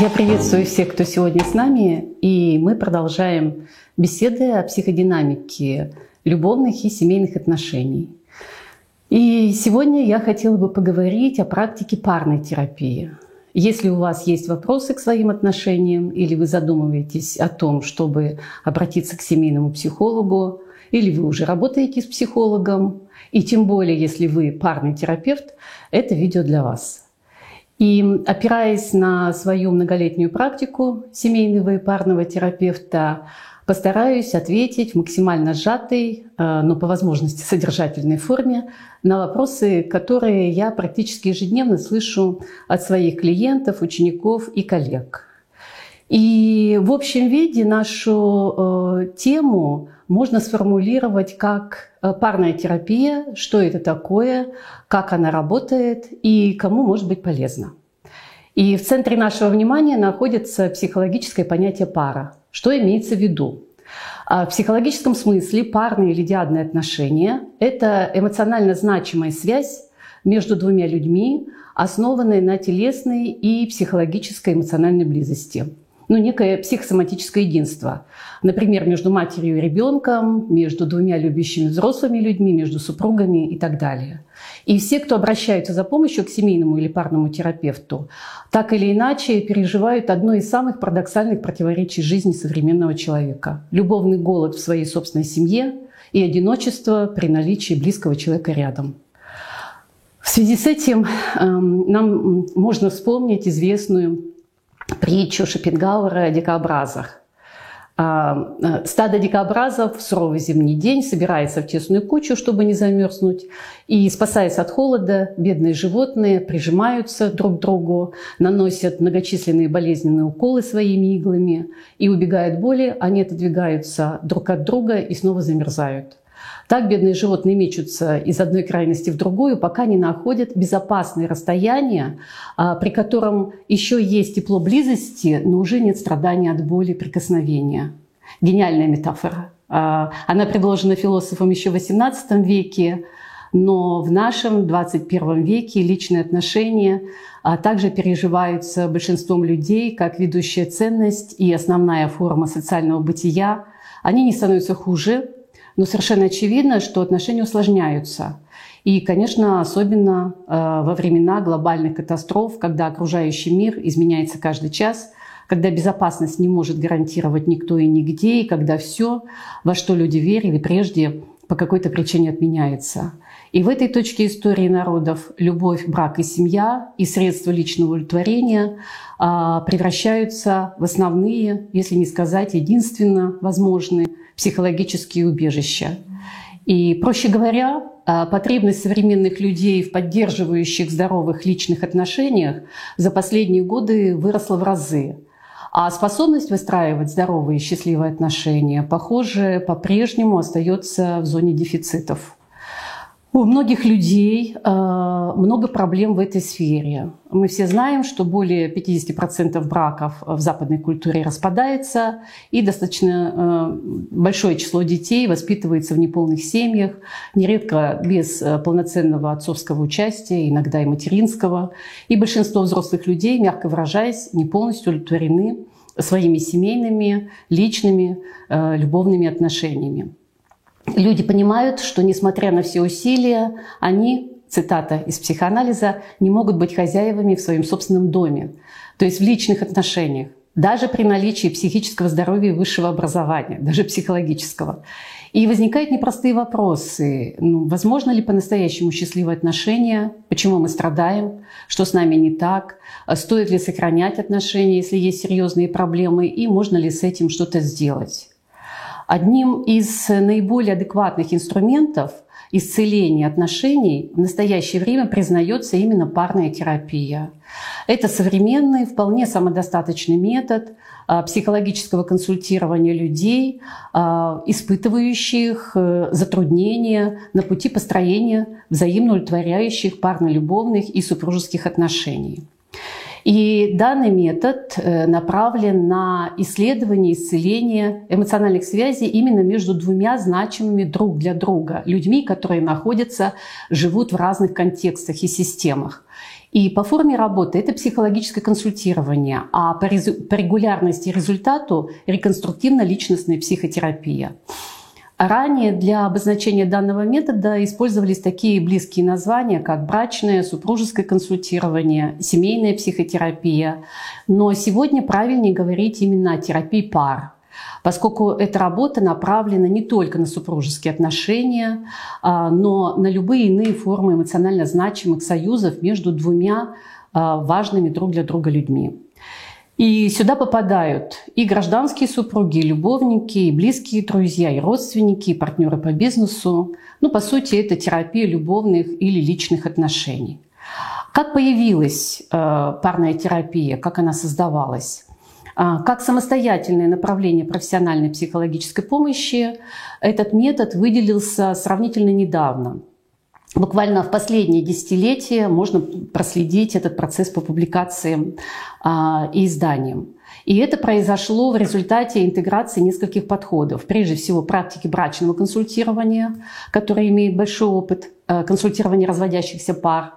Я приветствую всех, кто сегодня с нами, и мы продолжаем беседы о психодинамике любовных и семейных отношений. И сегодня я хотела бы поговорить о практике парной терапии. Если у вас есть вопросы к своим отношениям, или вы задумываетесь о том, чтобы обратиться к семейному психологу, или вы уже работаете с психологом, и тем более, если вы парный терапевт, это видео для вас. И опираясь на свою многолетнюю практику семейного и парного терапевта, постараюсь ответить в максимально сжатой, э, но по возможности содержательной форме на вопросы, которые я практически ежедневно слышу от своих клиентов, учеников и коллег. И в общем виде нашу э, тему можно сформулировать как э, парная терапия, что это такое, как она работает и кому может быть полезна. И в центре нашего внимания находится психологическое понятие пара. Что имеется в виду? А в психологическом смысле парные или диадные отношения – это эмоционально значимая связь между двумя людьми, основанная на телесной и психологической эмоциональной близости ну, некое психосоматическое единство. Например, между матерью и ребенком, между двумя любящими взрослыми людьми, между супругами и так далее. И все, кто обращаются за помощью к семейному или парному терапевту, так или иначе переживают одно из самых парадоксальных противоречий жизни современного человека. Любовный голод в своей собственной семье и одиночество при наличии близкого человека рядом. В связи с этим э, нам можно вспомнить известную притчу Шопенгауэра о дикообразах. А, э, стадо дикообразов в суровый зимний день собирается в тесную кучу, чтобы не замерзнуть. И, спасаясь от холода, бедные животные прижимаются друг к другу, наносят многочисленные болезненные уколы своими иглами. И, убегая от боли, они отодвигаются друг от друга и снова замерзают. Так бедные животные мечутся из одной крайности в другую, пока не находят безопасное расстояние, а, при котором еще есть тепло близости, но уже нет страдания от боли прикосновения. Гениальная метафора. А, она предложена философом еще в XVIII веке, но в нашем 21 веке личные отношения а также переживаются большинством людей как ведущая ценность и основная форма социального бытия. Они не становятся хуже, но совершенно очевидно, что отношения усложняются. И, конечно, особенно э, во времена глобальных катастроф, когда окружающий мир изменяется каждый час, когда безопасность не может гарантировать никто и нигде, и когда все, во что люди верили прежде, по какой-то причине отменяется. И в этой точке истории народов любовь, брак и семья и средства личного удовлетворения а, превращаются в основные, если не сказать единственно возможные психологические убежища. И, проще говоря, а, потребность современных людей в поддерживающих здоровых личных отношениях за последние годы выросла в разы. А способность выстраивать здоровые и счастливые отношения, похоже, по-прежнему остается в зоне дефицитов. У многих людей э, много проблем в этой сфере. Мы все знаем, что более 50% браков в западной культуре распадается, и достаточно э, большое число детей воспитывается в неполных семьях, нередко без э, полноценного отцовского участия, иногда и материнского. И большинство взрослых людей, мягко выражаясь, не полностью удовлетворены своими семейными, личными, любовными отношениями. Люди понимают, что несмотря на все усилия, они, цитата из психоанализа, не могут быть хозяевами в своем собственном доме, то есть в личных отношениях, даже при наличии психического здоровья и высшего образования, даже психологического. И возникают непростые вопросы. Ну, возможно ли по-настоящему счастливые отношения? Почему мы страдаем? Что с нами не так? Стоит ли сохранять отношения, если есть серьезные проблемы? И можно ли с этим что-то сделать? Одним из наиболее адекватных инструментов исцеления отношений в настоящее время признается именно парная терапия. Это современный, вполне самодостаточный метод а, психологического консультирования людей, а, испытывающих э, затруднения на пути построения взаимно удовлетворяющих парно-любовных и супружеских отношений. И данный метод э, направлен на исследование, исцеление эмоциональных связей именно между двумя значимыми друг для друга людьми, которые находятся, живут в разных контекстах и системах. И по форме работы это психологическое консультирование, а по, регулярности и результату реконструктивно-личностная психотерапия. Ранее для обозначения данного метода использовались такие близкие названия, как брачное, супружеское консультирование, семейная психотерапия. Но сегодня правильнее говорить именно о терапии пар, поскольку эта работа направлена не только на супружеские отношения, а, но на любые иные формы эмоционально значимых союзов между двумя а, важными друг для друга людьми. И сюда попадают и гражданские супруги, и любовники, и близкие друзья, и родственники, и партнеры по бизнесу. Ну, по сути, это терапия любовных или личных отношений. Как появилась э, парная терапия, как она создавалась? А, как самостоятельное направление профессиональной психологической помощи этот метод выделился сравнительно недавно – Буквально в последние десятилетия можно проследить этот процесс по публикациям а, и изданиям. И это произошло в результате интеграции нескольких подходов. Прежде всего, практики брачного консультирования, которая имеет большой опыт а, консультирования разводящихся пар,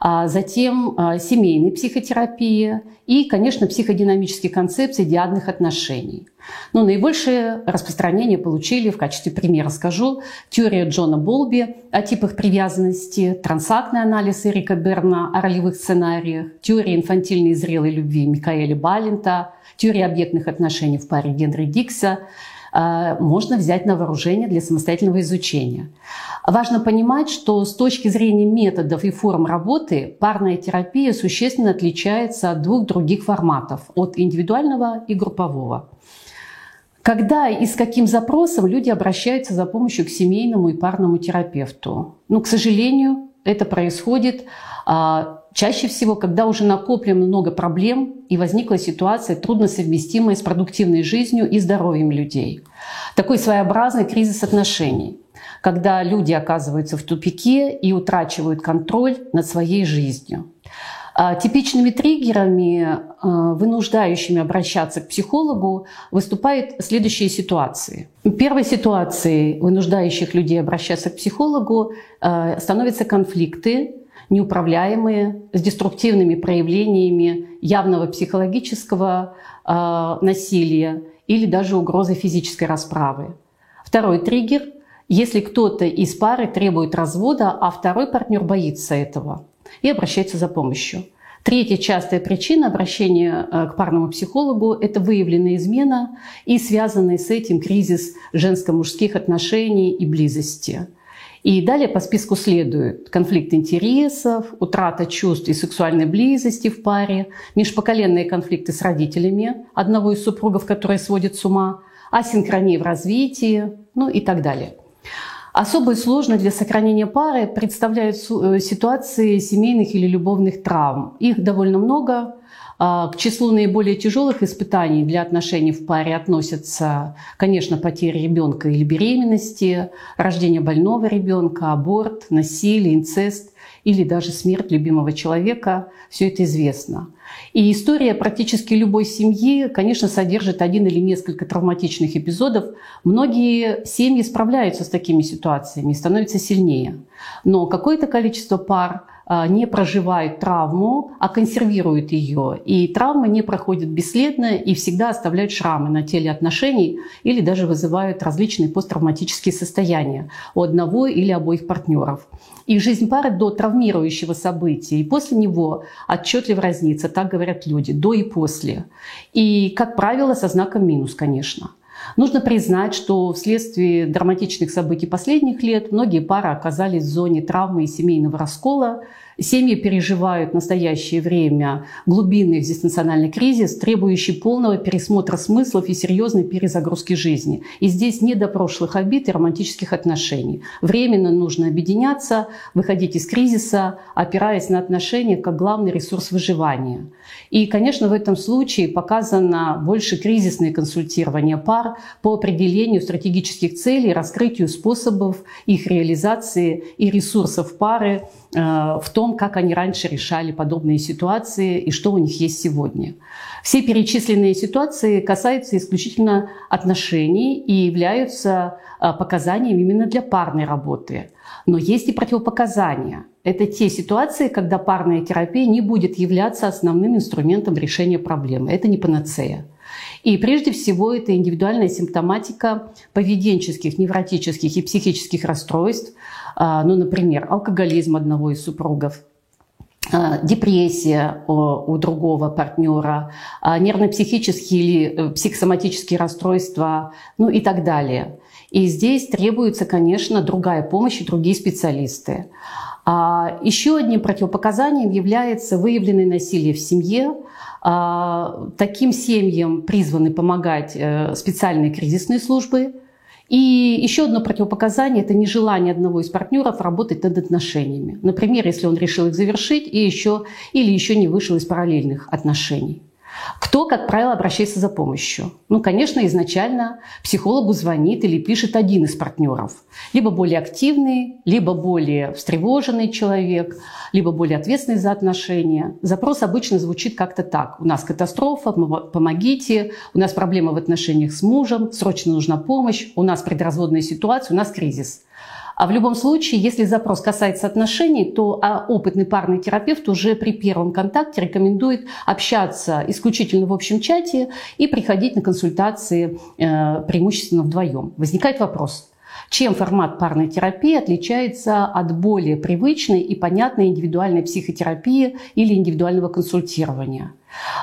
затем а, семейной психотерапии и, конечно, психодинамические концепции диадных отношений. Но наибольшее распространение получили, в качестве примера скажу, теория Джона Болби о типах привязанности, трансактный анализ Эрика Берна о ролевых сценариях, теория инфантильной и зрелой любви Микаэля Балента, теория объектных отношений в паре Генри Дикса – а, можно взять на вооружение для самостоятельного изучения. Важно понимать, что с точки зрения методов и форм работы парная терапия существенно отличается от двух других форматов – от индивидуального и группового. Когда и с каким запросом люди обращаются за помощью к семейному и парному терапевту? Ну, к сожалению, это происходит а, чаще всего, когда уже накоплено много проблем и возникла ситуация, трудно совместимая с продуктивной жизнью и здоровьем людей. Такой своеобразный кризис отношений, когда люди оказываются в тупике и утрачивают контроль над своей жизнью. А, типичными триггерами, а, вынуждающими обращаться к психологу, выступают следующие ситуации. Первой ситуацией, вынуждающих людей обращаться к психологу, становятся конфликты неуправляемые, с деструктивными проявлениями явного психологического э, насилия или даже угрозы физической расправы. Второй триггер – если кто-то из пары требует развода, а второй партнер боится этого и обращается за помощью. Третья частая причина обращения э, к парному психологу – это выявленная измена и связанный с этим кризис женско-мужских отношений и близости. И далее по списку следует конфликт интересов, утрата чувств и сексуальной близости в паре, межпоколенные конфликты с родителями одного из супругов, которые сводят с ума, асинхрония в развитии, ну и так далее. Особой сложной для сохранения пары представляют э, ситуации семейных или любовных травм. Их довольно много, к числу наиболее тяжелых испытаний для отношений в паре относятся, конечно, потеря ребенка или беременности, рождение больного ребенка, аборт, насилие, инцест или даже смерть любимого человека. Все это известно. И история практически любой семьи, конечно, содержит один или несколько травматичных эпизодов. Многие семьи справляются с такими ситуациями и становятся сильнее. Но какое-то количество пар – а, не проживают травму, а консервируют ее. И травмы не проходят бесследно и всегда оставляют шрамы на теле отношений или даже вызывают различные посттравматические состояния у одного или обоих партнеров. И жизнь пары до травмирующего события и после него отчетливо разнится, так говорят люди, до и после. И, как правило, со знаком минус, конечно. Нужно признать, что вследствие драматичных событий последних лет многие пары оказались в зоне травмы и семейного раскола, Семьи переживают в настоящее время глубинный экзистенциональный кризис, требующий полного пересмотра смыслов и серьезной перезагрузки жизни. И здесь не до прошлых обид и романтических отношений. Временно нужно объединяться, выходить из кризиса, опираясь на отношения как главный ресурс выживания. И, конечно, в этом случае показано больше кризисное консультирование пар по определению стратегических целей, раскрытию способов их реализации и ресурсов пары в том, как они раньше решали подобные ситуации и что у них есть сегодня. Все перечисленные ситуации касаются исключительно отношений и являются а, показанием именно для парной работы. Но есть и противопоказания. Это те ситуации, когда парная терапия не будет являться основным инструментом решения проблемы. Это не панацея. И прежде всего это индивидуальная симптоматика поведенческих, невротических и психических расстройств, а, ну, например, алкоголизм одного из супругов, а, депрессия у другого партнера, а, нервно-психические или э, психосоматические расстройства, ну и так далее. И здесь требуется, конечно, другая помощь и другие специалисты. Еще одним противопоказанием является выявленное насилие в семье. А, таким семьям призваны помогать э, специальные кризисные службы. И еще одно противопоказание – это нежелание одного из партнеров работать над отношениями. Например, если он решил их завершить и еще, или еще не вышел из параллельных отношений. Кто, как правило, обращается за помощью? Ну, конечно, изначально психологу звонит или пишет один из партнеров. Либо более активный, либо более встревоженный человек, либо более ответственный за отношения. Запрос обычно звучит как-то так. У нас катастрофа, помогите, у нас проблема в отношениях с мужем, срочно нужна помощь, у нас предразводная ситуация, у нас кризис. А в любом случае, если запрос касается отношений, то а, опытный парный терапевт уже при первом контакте рекомендует общаться исключительно в общем чате и приходить на консультации э, преимущественно вдвоем. Возникает вопрос, чем формат парной терапии отличается от более привычной и понятной индивидуальной психотерапии или индивидуального консультирования.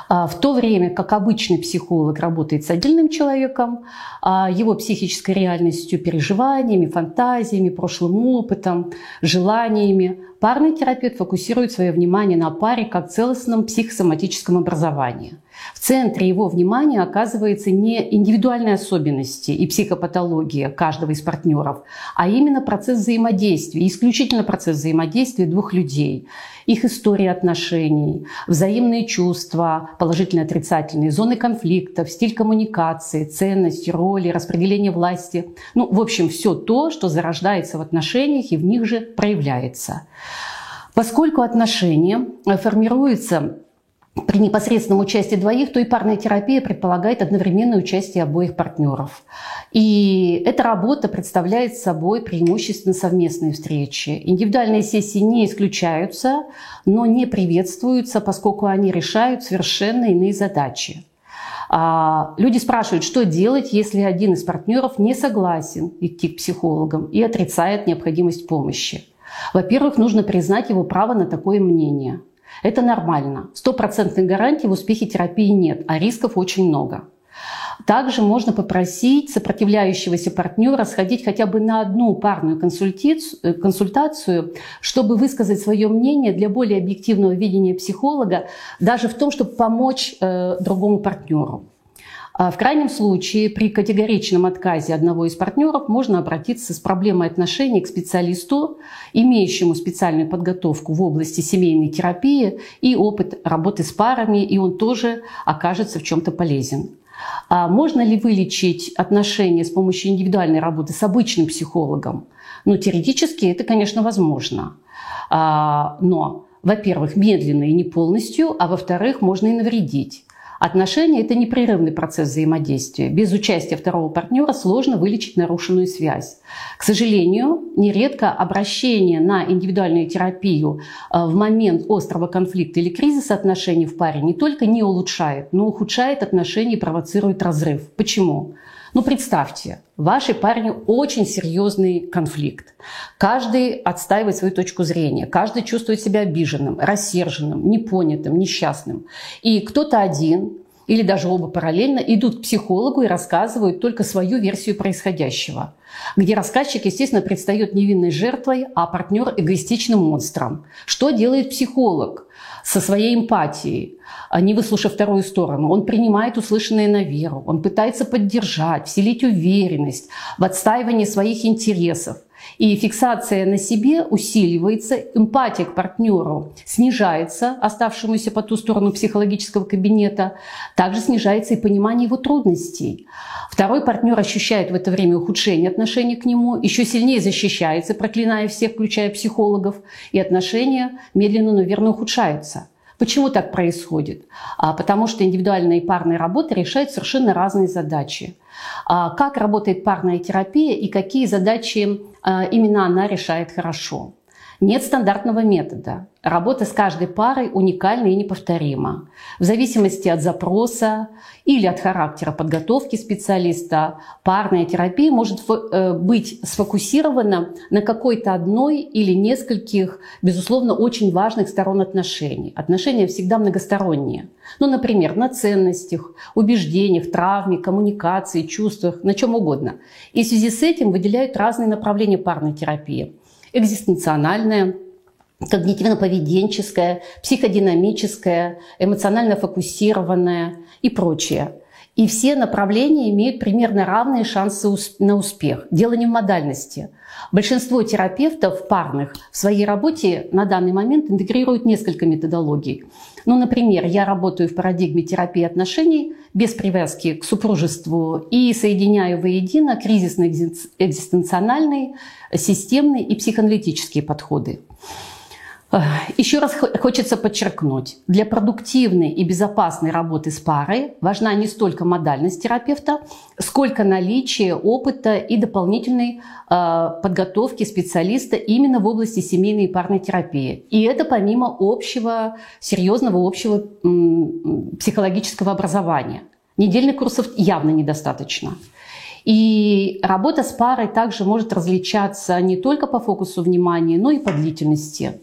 А, в то время как обычный психолог работает с отдельным человеком, а, его психической реальностью, переживаниями, фантазиями, прошлым опытом, желаниями, парный терапевт фокусирует свое внимание на паре как целостном психосоматическом образовании. В центре его внимания оказывается не индивидуальные особенности и психопатология каждого из партнеров, а именно процесс взаимодействия, исключительно процесс взаимодействия двух людей, их история отношений, взаимные чувства, положительные, отрицательные, зоны конфликтов, стиль коммуникации, ценности, роли, распределение власти. Ну, в общем, все то, что зарождается в отношениях и в них же проявляется. Поскольку отношения формируются при непосредственном участии двоих, то и парная терапия предполагает одновременное участие обоих партнеров. И эта работа представляет собой преимущественно совместные встречи. Индивидуальные сессии не исключаются, но не приветствуются, поскольку они решают совершенно иные задачи. А, люди спрашивают, что делать, если один из партнеров не согласен идти к психологам и отрицает необходимость помощи. Во-первых, нужно признать его право на такое мнение – это нормально. Стопроцентной гарантии в успехе терапии нет, а рисков очень много. Также можно попросить сопротивляющегося партнера сходить хотя бы на одну парную э, консультацию, чтобы высказать свое мнение для более объективного видения психолога, даже в том, чтобы помочь э, другому партнеру. А в крайнем случае, при категоричном отказе одного из партнеров можно обратиться с проблемой отношений к специалисту, имеющему специальную подготовку в области семейной терапии и опыт работы с парами, и он тоже окажется в чем-то полезен. А можно ли вылечить отношения с помощью индивидуальной работы с обычным психологом? Ну, теоретически это, конечно, возможно. А, но, во-первых, медленно и не полностью, а во-вторых, можно и навредить. Отношения – это непрерывный процесс взаимодействия. Без участия второго партнера сложно вылечить нарушенную связь. К сожалению, нередко обращение на индивидуальную терапию э, в момент острого конфликта или кризиса отношений в паре не только не улучшает, но ухудшает отношения и провоцирует разрыв. Почему? Ну, представьте, в вашей паре очень серьезный конфликт. Каждый отстаивает свою точку зрения, каждый чувствует себя обиженным, рассерженным, непонятым, несчастным. И кто-то один или даже оба параллельно идут к психологу и рассказывают только свою версию происходящего, где рассказчик, естественно, предстает невинной жертвой, а партнер эгоистичным монстром. Что делает психолог? Со своей эмпатией, а не выслушав вторую сторону. Он принимает услышанное на веру, он пытается поддержать, вселить уверенность в отстаивании своих интересов. И фиксация на себе усиливается, эмпатия к партнеру снижается, оставшемуся по ту сторону психологического кабинета. Также снижается и понимание его трудностей. Второй партнер ощущает в это время ухудшение отношений к нему, еще сильнее защищается, проклиная всех, включая психологов, и отношения медленно, но верно ухудшаются. Почему так происходит? А, потому что индивидуальная и парная работа решают совершенно разные задачи. А, как работает парная терапия и какие задачи а, именно она решает хорошо? Нет стандартного метода. Работа с каждой парой уникальна и неповторима. В зависимости от запроса или от характера подготовки специалиста, парная терапия может э, быть сфокусирована на какой-то одной или нескольких, безусловно, очень важных сторон отношений. Отношения всегда многосторонние. Ну, например, на ценностях, убеждениях, травме, коммуникации, чувствах, на чем угодно. И в связи с этим выделяют разные направления парной терапии экзистенциональная, когнитивно-поведенческая, психодинамическая, эмоционально фокусированная и прочее. И все направления имеют примерно равные шансы на успех. Дело не в модальности. Большинство терапевтов парных в своей работе на данный момент интегрируют несколько методологий. Ну, например, я работаю в парадигме терапии отношений без привязки к супружеству и соединяю воедино кризисно-экзистенциональный, системный и психоаналитические подходы. Еще раз хочется подчеркнуть, для продуктивной и безопасной работы с парой важна не столько модальность терапевта, сколько наличие опыта и дополнительной э, подготовки специалиста именно в области семейной и парной терапии. И это помимо общего, серьезного общего психологического образования. Недельных курсов явно недостаточно. И работа с парой также может различаться не только по фокусу внимания, но и по длительности.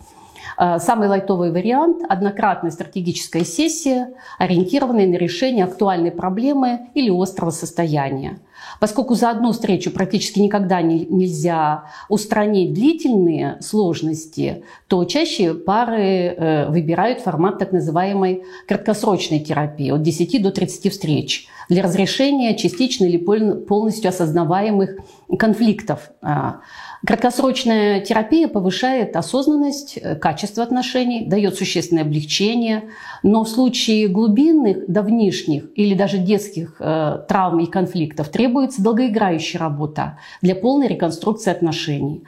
Э, самый лайтовый вариант – однократная стратегическая сессия, ориентированная на решение актуальной проблемы или острого состояния. Поскольку за одну встречу практически никогда не, нельзя устранить длительные сложности, то чаще пары э, выбирают формат так называемой краткосрочной терапии от 10 до 30 встреч для разрешения частично или полностью осознаваемых конфликтов. Краткосрочная терапия повышает осознанность, э, качество отношений, дает существенное облегчение, но в случае глубинных, давнишних или даже детских э, травм и конфликтов требуется долгоиграющая работа для полной реконструкции отношений.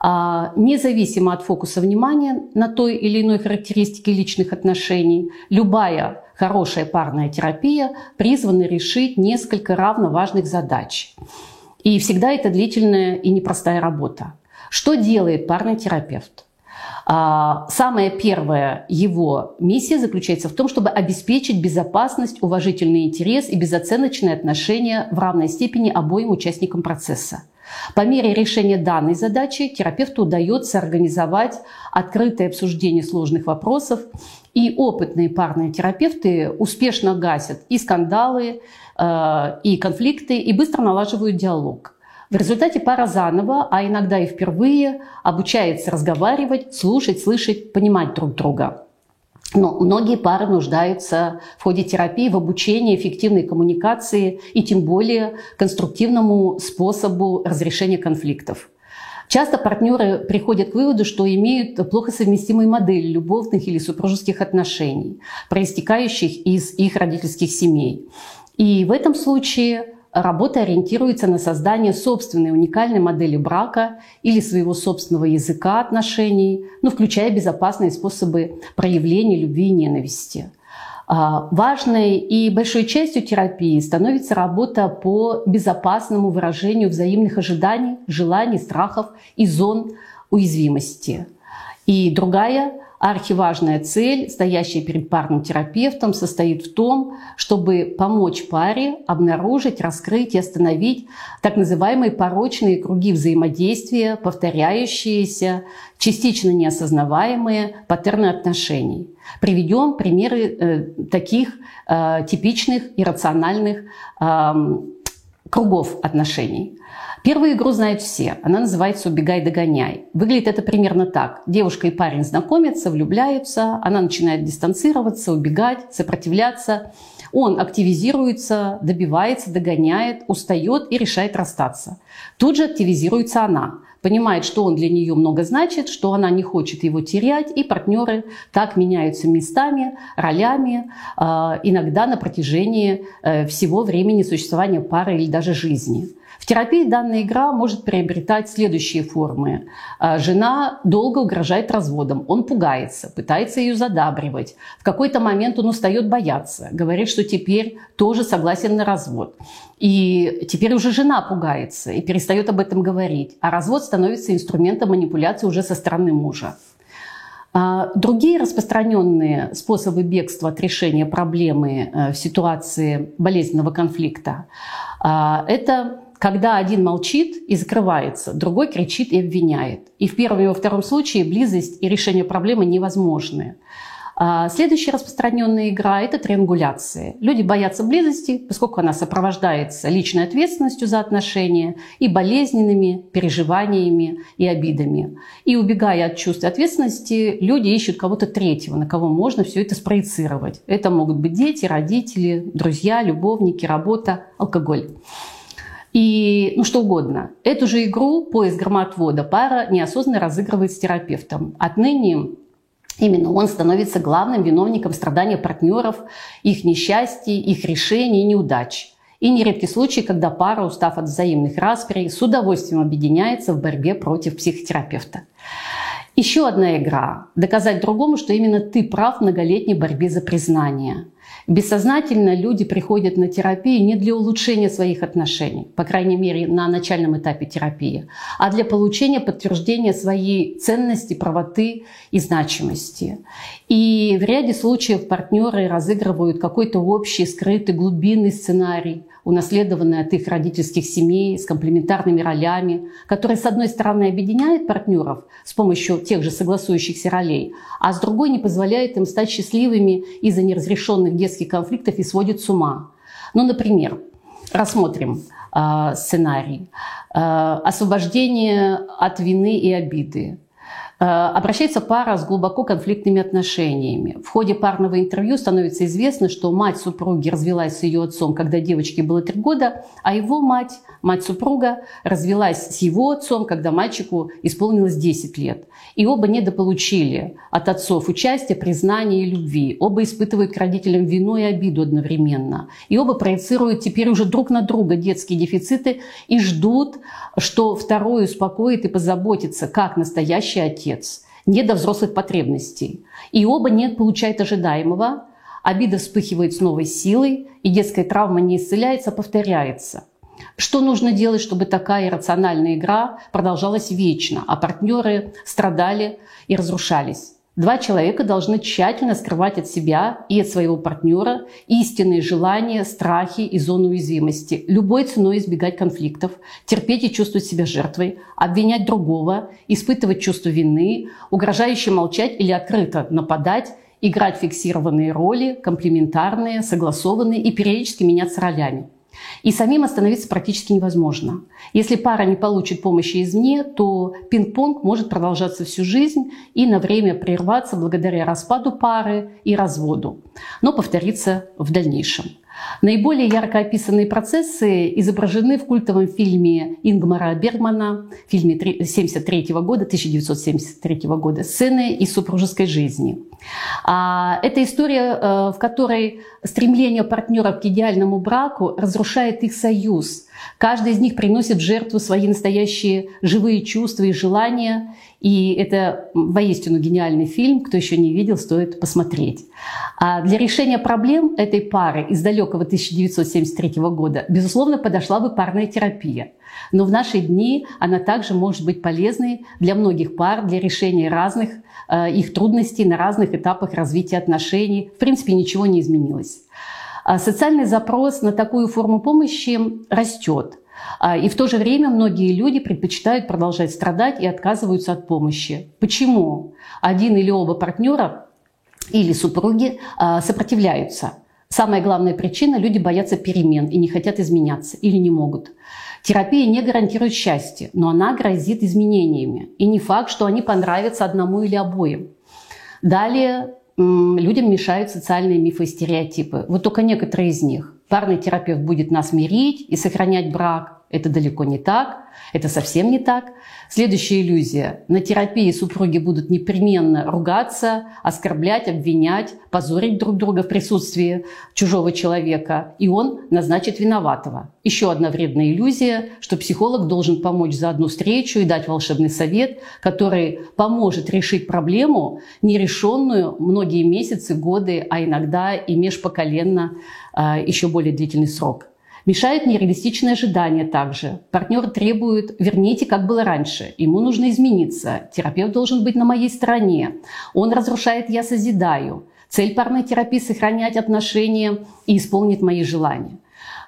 А, независимо от фокуса внимания на той или иной характеристике личных отношений, любая хорошая парная терапия призвана решить несколько равноважных задач. И всегда это длительная и непростая работа. Что делает парный терапевт? А, самая первая его миссия заключается в том, чтобы обеспечить безопасность, уважительный интерес и безоценочное отношение в равной степени обоим участникам процесса. По мере решения данной задачи терапевту удается организовать открытое обсуждение сложных вопросов, и опытные парные терапевты успешно гасят и скандалы, и конфликты, и быстро налаживают диалог. В результате пара заново, а иногда и впервые, обучается разговаривать, слушать, слышать, понимать друг друга. Но многие пары нуждаются в ходе терапии в обучении эффективной коммуникации и тем более конструктивному способу разрешения конфликтов. Часто партнеры приходят к выводу, что имеют плохо совместимые модели любовных или супружеских отношений, проистекающих из их родительских семей. И в этом случае работа ориентируется на создание собственной уникальной модели брака или своего собственного языка отношений, ну, включая безопасные способы проявления любви и ненависти. А, важной и большой частью терапии становится работа по безопасному выражению взаимных ожиданий, желаний, страхов и зон уязвимости. И другая Архиважная цель, стоящая перед парным терапевтом, состоит в том, чтобы помочь паре обнаружить, раскрыть и остановить так называемые порочные круги взаимодействия, повторяющиеся, частично неосознаваемые паттерны отношений. Приведем примеры э, таких э, типичных иррациональных э, кругов отношений. Первую игру знают все. Она называется «Убегай, догоняй». Выглядит это примерно так. Девушка и парень знакомятся, влюбляются, она начинает дистанцироваться, убегать, сопротивляться. Он активизируется, добивается, догоняет, устает и решает расстаться. Тут же активизируется она, понимает, что он для нее много значит, что она не хочет его терять, и партнеры так меняются местами, ролями, а, иногда на протяжении э, всего времени существования пары или даже жизни. В терапии данная игра может приобретать следующие формы. А, жена долго угрожает разводом, он пугается, пытается ее задабривать. В какой-то момент он устает бояться, говорит, что теперь тоже согласен на развод. И теперь уже жена пугается и перестает об этом говорить. А развод становится инструментом манипуляции уже со стороны мужа. А, другие распространенные способы бегства от решения проблемы э, в ситуации болезненного конфликта а, – это когда один молчит и закрывается, другой кричит и обвиняет. И в первом и во втором случае близость и решение проблемы невозможны. А следующая распространенная игра – это триангуляция. Люди боятся близости, поскольку она сопровождается личной ответственностью за отношения и болезненными переживаниями и обидами. И убегая от чувств ответственности, люди ищут кого-то третьего, на кого можно все это спроецировать. Это могут быть дети, родители, друзья, любовники, работа, алкоголь и ну что угодно. Эту же игру поиск громоотвода пара неосознанно разыгрывает с терапевтом. Отныне Именно он становится главным виновником страдания партнеров, их несчастий, их решений и неудач. И нередки случаи, когда пара, устав от взаимных расприй, с удовольствием объединяется в борьбе против психотерапевта. Еще одна игра – доказать другому, что именно ты прав в многолетней борьбе за признание – Бессознательно люди приходят на терапию не для улучшения своих отношений, по крайней мере на начальном этапе терапии, а для получения подтверждения своей ценности, правоты и значимости. И в ряде случаев партнеры разыгрывают какой-то общий, скрытый, глубинный сценарий, унаследованный от их родительских семей, с комплементарными ролями, который, с одной стороны, объединяет партнеров с помощью тех же согласующихся ролей, а с другой не позволяет им стать счастливыми из-за неразрешенных детских конфликтов и сводит с ума. Ну, например, рассмотрим э, сценарий. Э, освобождение от вины и обиды обращается пара с глубоко конфликтными отношениями. В ходе парного интервью становится известно, что мать супруги развелась с ее отцом, когда девочке было три года, а его мать, мать супруга, развелась с его отцом, когда мальчику исполнилось 10 лет. И оба недополучили от отцов участия, признания и любви. Оба испытывают к родителям вину и обиду одновременно. И оба проецируют теперь уже друг на друга детские дефициты и ждут, что второй успокоит и позаботится, как настоящий отец отец, не до взрослых потребностей. И оба не получают ожидаемого, обида вспыхивает с новой силой, и детская травма не исцеляется, а повторяется. Что нужно делать, чтобы такая иррациональная игра продолжалась вечно, а партнеры страдали и разрушались? Два человека должны тщательно скрывать от себя и от своего партнера истинные желания, страхи и зону уязвимости, любой ценой избегать конфликтов, терпеть и чувствовать себя жертвой, обвинять другого, испытывать чувство вины, угрожающе молчать или открыто нападать, играть фиксированные роли, комплементарные, согласованные и периодически меняться ролями. И самим остановиться практически невозможно. Если пара не получит помощи извне, то пинг-понг может продолжаться всю жизнь и на время прерваться благодаря распаду пары и разводу, но повториться в дальнейшем. Наиболее ярко описанные процессы изображены в культовом фильме Ингмара Бергмана, фильме 1973 года, 1973 года «Сцены из супружеской жизни». А, это история, э, в которой стремление партнеров к идеальному браку разрушает их союз. Каждый из них приносит в жертву свои настоящие живые чувства и желания. И это воистину гениальный фильм. Кто еще не видел, стоит посмотреть. А для решения проблем этой пары из далекого 1973 года, безусловно, подошла бы парная терапия. Но в наши дни она также может быть полезной для многих пар для решения разных э, их трудностей на разных этапах развития отношений. В принципе, ничего не изменилось. А социальный запрос на такую форму помощи растет. А, и в то же время многие люди предпочитают продолжать страдать и отказываются от помощи. Почему? Один или оба партнера или супруги а, сопротивляются. Самая главная причина – люди боятся перемен и не хотят изменяться или не могут. Терапия не гарантирует счастье, но она грозит изменениями. И не факт, что они понравятся одному или обоим. Далее людям мешают социальные мифы и стереотипы. Вот только некоторые из них. Парный терапевт будет нас мирить и сохранять брак. Это далеко не так, это совсем не так. Следующая иллюзия. На терапии супруги будут непременно ругаться, оскорблять, обвинять, позорить друг друга в присутствии чужого человека, и он назначит виноватого. Еще одна вредная иллюзия, что психолог должен помочь за одну встречу и дать волшебный совет, который поможет решить проблему, нерешенную многие месяцы, годы, а иногда и межпоколенно еще более длительный срок. Мешает нереалистичные ожидания также. Партнер требует «верните, как было раньше». Ему нужно измениться. Терапевт должен быть на моей стороне. Он разрушает «я созидаю». Цель парной терапии – сохранять отношения и исполнить мои желания.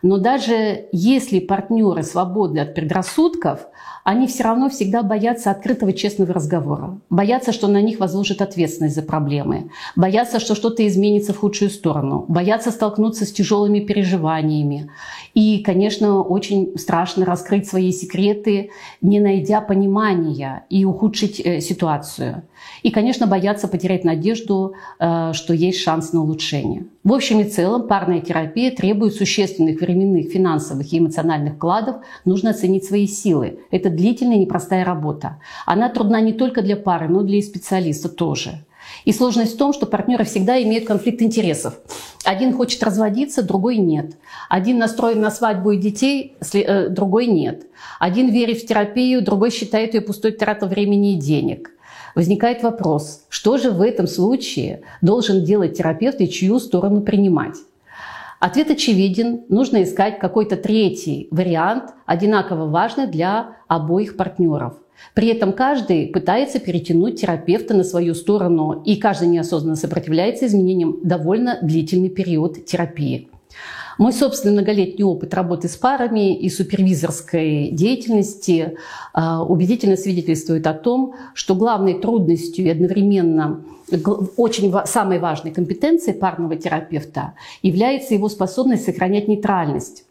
Но даже если партнеры свободны от предрассудков, они все равно всегда боятся открытого честного разговора. Боятся, что на них возложат ответственность за проблемы. Боятся, что что-то изменится в худшую сторону. Боятся столкнуться с тяжелыми переживаниями. И, конечно, очень страшно раскрыть свои секреты, не найдя понимания и ухудшить э, ситуацию. И, конечно, боятся потерять надежду, э, что есть шанс на улучшение. В общем и целом парная терапия требует существенных временных, финансовых и эмоциональных вкладов. Нужно оценить свои силы. Это длительная и непростая работа. Она трудна не только для пары, но и для специалиста тоже. И сложность в том, что партнеры всегда имеют конфликт интересов. Один хочет разводиться, другой нет. Один настроен на свадьбу и детей, э, другой нет. Один верит в терапию, другой считает ее пустой тратой времени и денег. Возникает вопрос, что же в этом случае должен делать терапевт и чью сторону принимать? Ответ очевиден. Нужно искать какой-то третий вариант, одинаково важный для обоих партнеров. При этом каждый пытается перетянуть терапевта на свою сторону, и каждый неосознанно сопротивляется изменениям довольно длительный период терапии. Мой собственный многолетний опыт работы с парами и супервизорской деятельности а, убедительно свидетельствует о том, что главной трудностью и одновременно очень самой важной компетенцией парного терапевта является его способность сохранять нейтральность.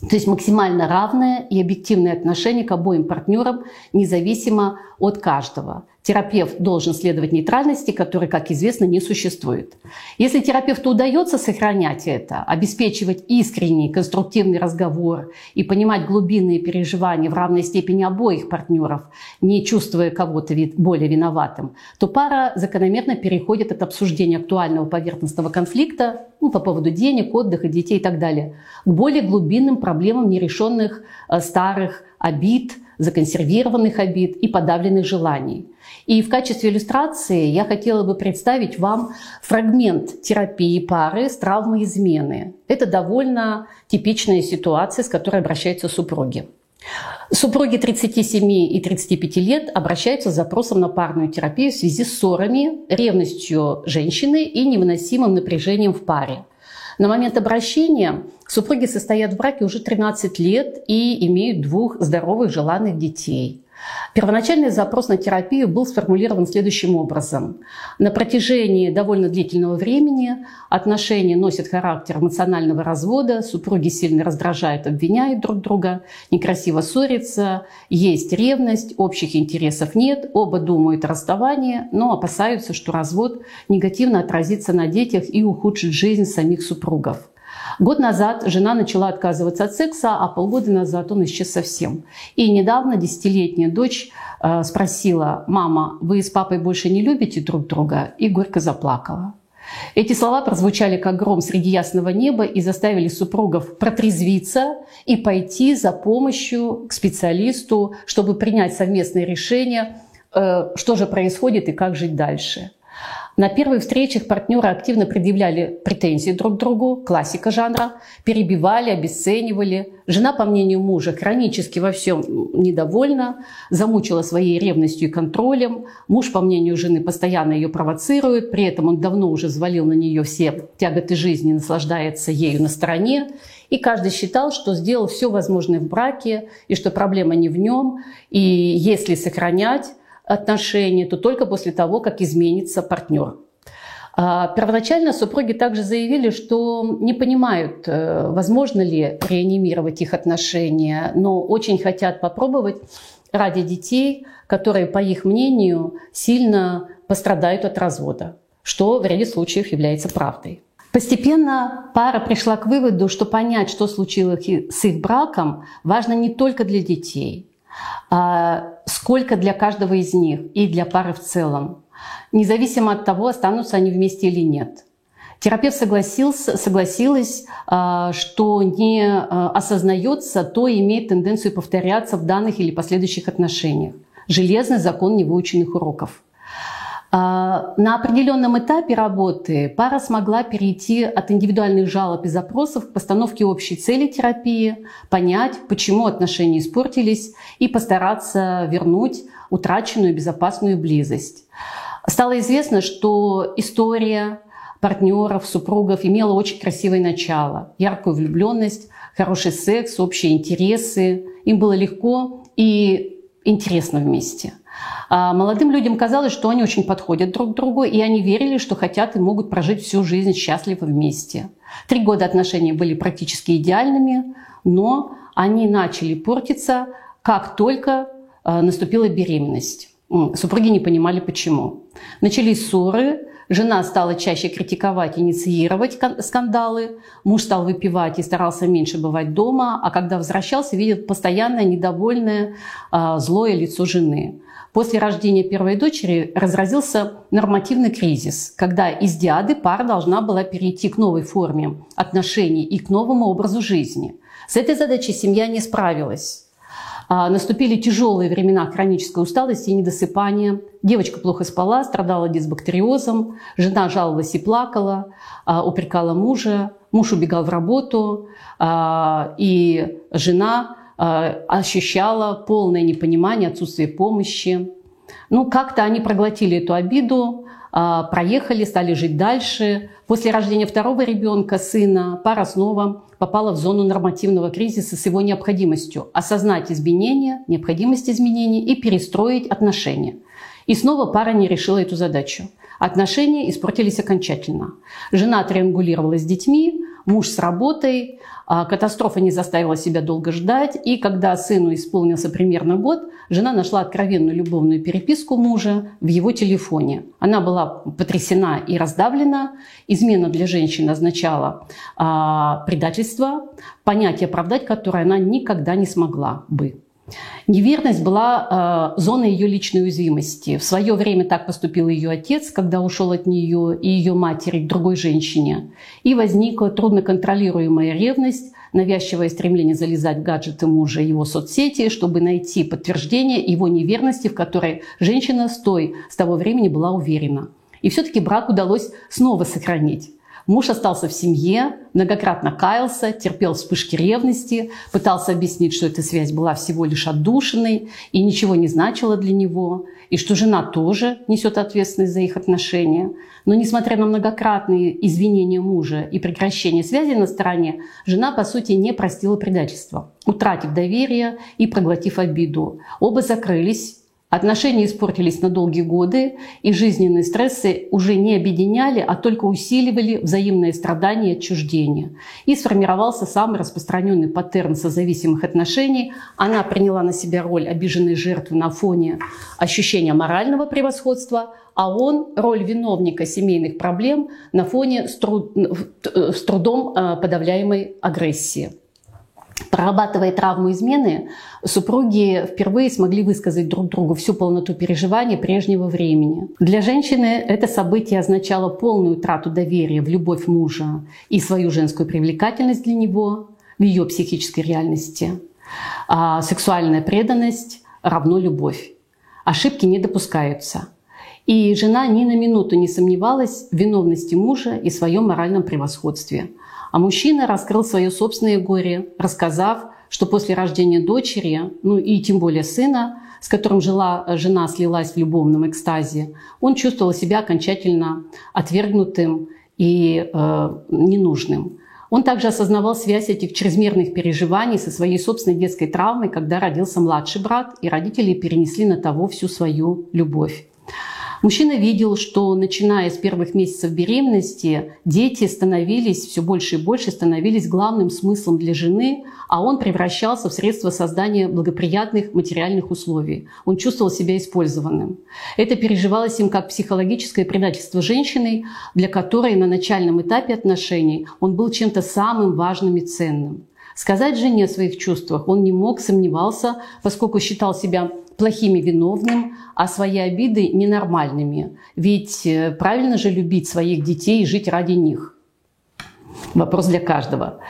То есть максимально равное и объективное отношение к обоим партнерам, независимо от каждого. Терапевт должен следовать нейтральности, которой, как известно, не существует. Если терапевту удается сохранять это, обеспечивать искренний конструктивный разговор и понимать глубинные переживания в равной степени обоих партнеров, не чувствуя кого-то более виноватым, то пара закономерно переходит от обсуждения актуального поверхностного конфликта ну, по поводу денег, отдыха, детей и так далее, к более глубинным проблемам нерешенных э, старых обид, законсервированных обид и подавленных желаний. И в качестве иллюстрации я хотела бы представить вам фрагмент терапии пары с травмой измены. Это довольно типичная ситуация, с которой обращаются супруги. Супруги 37 и 35 лет обращаются с запросом на парную терапию в связи с ссорами, ревностью женщины и невыносимым напряжением в паре. На момент обращения супруги состоят в браке уже 13 лет и имеют двух здоровых желанных детей. Первоначальный запрос на терапию был сформулирован следующим образом. На протяжении довольно длительного времени отношения носят характер эмоционального развода, супруги сильно раздражают, обвиняют друг друга, некрасиво ссорятся, есть ревность, общих интересов нет, оба думают о расставании, но опасаются, что развод негативно отразится на детях и ухудшит жизнь самих супругов. Год назад жена начала отказываться от секса, а полгода назад он исчез совсем. И недавно десятилетняя дочь э, спросила, «Мама, вы с папой больше не любите друг друга?» и горько заплакала. Эти слова прозвучали как гром среди ясного неба и заставили супругов протрезвиться и пойти за помощью к специалисту, чтобы принять совместное решение, э, что же происходит и как жить дальше. На первых встречах партнеры активно предъявляли претензии друг к другу, классика жанра, перебивали, обесценивали. Жена, по мнению мужа, хронически во всем недовольна, замучила своей ревностью и контролем. Муж, по мнению жены, постоянно ее провоцирует, при этом он давно уже взвалил на нее все тяготы жизни, наслаждается ею на стороне. И каждый считал, что сделал все возможное в браке, и что проблема не в нем. И если сохранять отношения, то только после того, как изменится партнер. А, первоначально супруги также заявили, что не понимают, э, возможно ли реанимировать их отношения, но очень хотят попробовать ради детей, которые, по их мнению, сильно пострадают от развода, что в ряде случаев является правдой. Постепенно пара пришла к выводу, что понять, что случилось с их браком, важно не только для детей, сколько для каждого из них и для пары в целом, независимо от того, останутся они вместе или нет. Терапевт согласился, согласилась, а, что не а, осознается, то имеет тенденцию повторяться в данных или последующих отношениях. Железный закон невыученных уроков. А, на определенном этапе работы пара смогла перейти от индивидуальных жалоб и запросов к постановке общей цели терапии, понять, почему отношения испортились и постараться вернуть утраченную безопасную близость. Стало известно, что история партнеров, супругов имела очень красивое начало, яркую влюбленность, хороший секс, общие интересы. Им было легко и интересно вместе – молодым людям казалось, что они очень подходят друг к другу, и они верили, что хотят и могут прожить всю жизнь счастливо вместе. Три года отношений были практически идеальными, но они начали портиться, как только а, наступила беременность. Супруги не понимали, почему. Начались ссоры, жена стала чаще критиковать, инициировать скандалы, муж стал выпивать и старался меньше бывать дома, а когда возвращался, видел постоянное недовольное, а, злое лицо жены. После рождения первой дочери разразился нормативный кризис, когда из диады пара должна была перейти к новой форме отношений и к новому образу жизни. С этой задачей семья не справилась. А, наступили тяжелые времена хронической усталости и недосыпания. Девочка плохо спала, страдала дисбактериозом. Жена жаловалась и плакала, а, упрекала мужа. Муж убегал в работу, а, и жена ощущала полное непонимание, отсутствие помощи. Ну, как-то они проглотили эту обиду, э, проехали, стали жить дальше. После рождения второго ребенка, сына, пара снова попала в зону нормативного кризиса с его необходимостью осознать изменения, необходимость изменений и перестроить отношения. И снова пара не решила эту задачу. Отношения испортились окончательно. Жена триангулировала с детьми, муж с работой, катастрофа не заставила себя долго ждать, и когда сыну исполнился примерно год, жена нашла откровенную любовную переписку мужа в его телефоне. Она была потрясена и раздавлена. Измена для женщины означала а, предательство, понятие оправдать, которое она никогда не смогла бы. Неверность была э, зоной ее личной уязвимости. В свое время так поступил ее отец, когда ушел от нее и ее матери к другой женщине. И возникла трудноконтролируемая ревность, навязчивое стремление залезать в гаджеты мужа и его соцсети, чтобы найти подтверждение его неверности, в которой женщина с той, с того времени была уверена. И все-таки брак удалось снова сохранить. Муж остался в семье, многократно каялся, терпел вспышки ревности, пытался объяснить, что эта связь была всего лишь отдушиной и ничего не значила для него, и что жена тоже несет ответственность за их отношения. Но несмотря на многократные извинения мужа и прекращение связи на стороне, жена, по сути, не простила предательство, утратив доверие и проглотив обиду. Оба закрылись, Отношения испортились на долгие годы, и жизненные стрессы уже не объединяли, а только усиливали взаимные страдания и отчуждение. И сформировался самый распространенный паттерн созависимых отношений. Она приняла на себя роль обиженной жертвы на фоне ощущения морального превосходства, а он роль виновника семейных проблем на фоне с, труд, с трудом э, подавляемой агрессии. Прорабатывая травму измены, супруги впервые смогли высказать друг другу всю полноту переживаний прежнего времени. Для женщины это событие означало полную трату доверия в любовь мужа и свою женскую привлекательность для него в ее психической реальности. А сексуальная преданность равно любовь. Ошибки не допускаются. И жена ни на минуту не сомневалась в виновности мужа и своем моральном превосходстве – а мужчина раскрыл свое собственное горе, рассказав, что после рождения дочери, ну и тем более сына, с которым жила, жена слилась в любовном экстазе, он чувствовал себя окончательно отвергнутым и э, ненужным. Он также осознавал связь этих чрезмерных переживаний со своей собственной детской травмой, когда родился младший брат, и родители перенесли на того всю свою любовь. Мужчина видел, что начиная с первых месяцев беременности дети становились все больше и больше, становились главным смыслом для жены, а он превращался в средство создания благоприятных материальных условий. Он чувствовал себя использованным. Это переживалось им как психологическое предательство женщины, для которой на начальном этапе отношений он был чем-то самым важным и ценным. Сказать жене о своих чувствах он не мог, сомневался, поскольку считал себя плохими виновным, а свои обиды ненормальными. Ведь э, правильно же любить своих детей и жить ради них. Вопрос для каждого.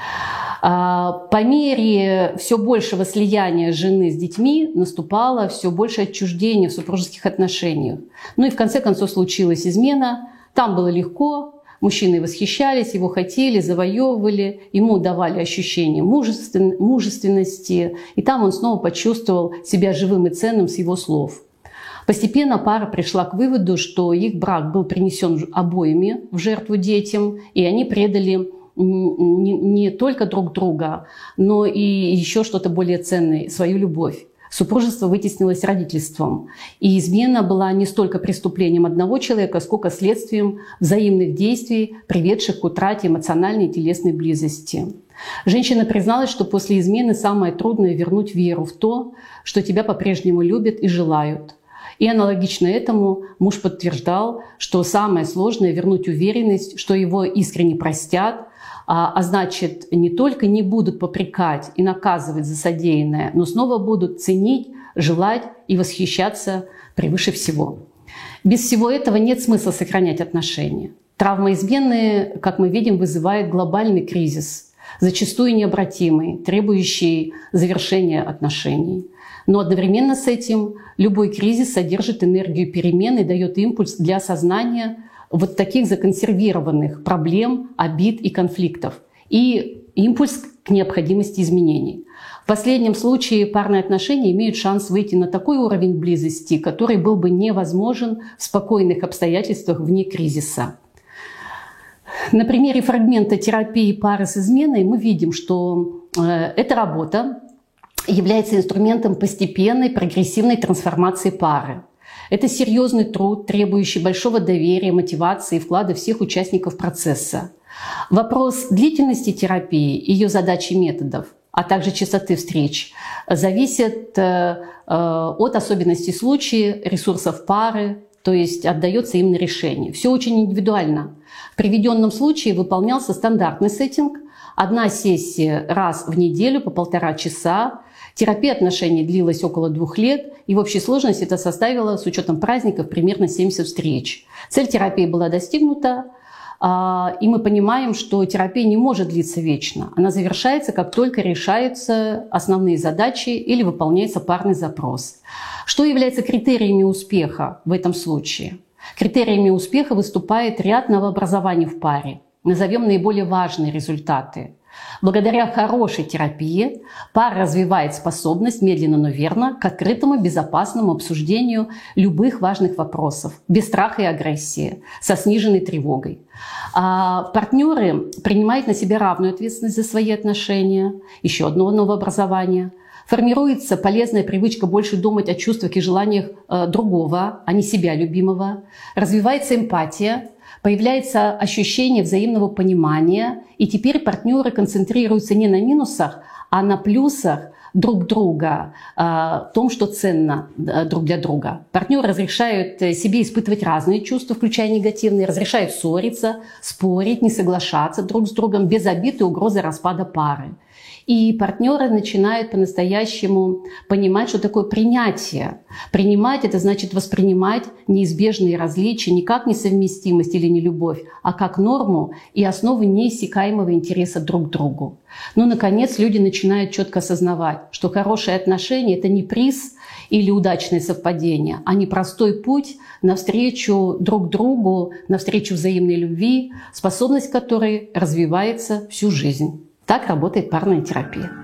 А, по мере все большего слияния жены с детьми наступало все больше отчуждение в супружеских отношениях. Ну и в конце концов случилась измена. Там было легко, Мужчины восхищались, его хотели, завоевывали, ему давали ощущение мужествен, мужественности, и там он снова почувствовал себя живым и ценным с его слов. Постепенно пара пришла к выводу, что их брак был принесен обоими в жертву детям, и они предали не, не только друг друга, но и еще что-то более ценное – свою любовь. Супружество вытеснилось родительством. И измена была не столько преступлением одного человека, сколько следствием взаимных действий, приведших к утрате эмоциональной и телесной близости. Женщина призналась, что после измены самое трудное вернуть веру в то, что тебя по-прежнему любят и желают. И аналогично этому муж подтверждал, что самое сложное – вернуть уверенность, что его искренне простят, а, а значит, не только не будут попрекать и наказывать за содеянное, но снова будут ценить, желать и восхищаться превыше всего. Без всего этого нет смысла сохранять отношения. Травма измены, как мы видим, вызывает глобальный кризис, зачастую необратимый, требующий завершения отношений. Но одновременно с этим любой кризис содержит энергию перемен и дает импульс для осознания вот таких законсервированных проблем, обид и конфликтов. И импульс к необходимости изменений. В последнем случае парные отношения имеют шанс выйти на такой уровень близости, который был бы невозможен в спокойных обстоятельствах вне кризиса. На примере фрагмента терапии пары с изменой мы видим, что э, эта работа является инструментом постепенной прогрессивной трансформации пары. Это серьезный труд, требующий большого доверия, мотивации и вклада всех участников процесса. Вопрос длительности терапии, ее задач и методов, а также частоты встреч, зависит э, э, от особенностей случая, ресурсов пары, то есть отдается им на решение. Все очень индивидуально. В приведенном случае выполнялся стандартный сеттинг, одна сессия раз в неделю по полтора часа, Терапия отношений длилась около двух лет, и в общей сложности это составило с учетом праздников примерно 70 встреч. Цель терапии была достигнута, а, и мы понимаем, что терапия не может длиться вечно. Она завершается, как только решаются основные задачи или выполняется парный запрос. Что является критериями успеха в этом случае? Критериями успеха выступает ряд новообразований в паре. Назовем наиболее важные результаты. Благодаря хорошей терапии пара развивает способность медленно, но верно к открытому, безопасному обсуждению любых важных вопросов, без страха и агрессии, со сниженной тревогой. А партнеры принимают на себя равную ответственность за свои отношения, еще одно новообразование – Формируется полезная привычка больше думать о чувствах и желаниях э, другого, а не себя любимого. Развивается эмпатия, появляется ощущение взаимного понимания, и теперь партнеры концентрируются не на минусах, а на плюсах друг друга, э, в том, что ценно э, друг для друга. Партнеры разрешают э, себе испытывать разные чувства, включая негативные, разрешают ссориться, спорить, не соглашаться друг с другом без обид и угрозы распада пары. И партнеры начинают по-настоящему понимать, что такое принятие. Принимать – это значит воспринимать неизбежные различия не как несовместимость или нелюбовь, а как норму и основы неиссякаемого интереса друг к другу. Ну, наконец, люди начинают четко осознавать, что хорошие отношения – это не приз или удачное совпадение, а не простой путь навстречу друг другу, навстречу взаимной любви, способность которой развивается всю жизнь. Так работает парная терапия.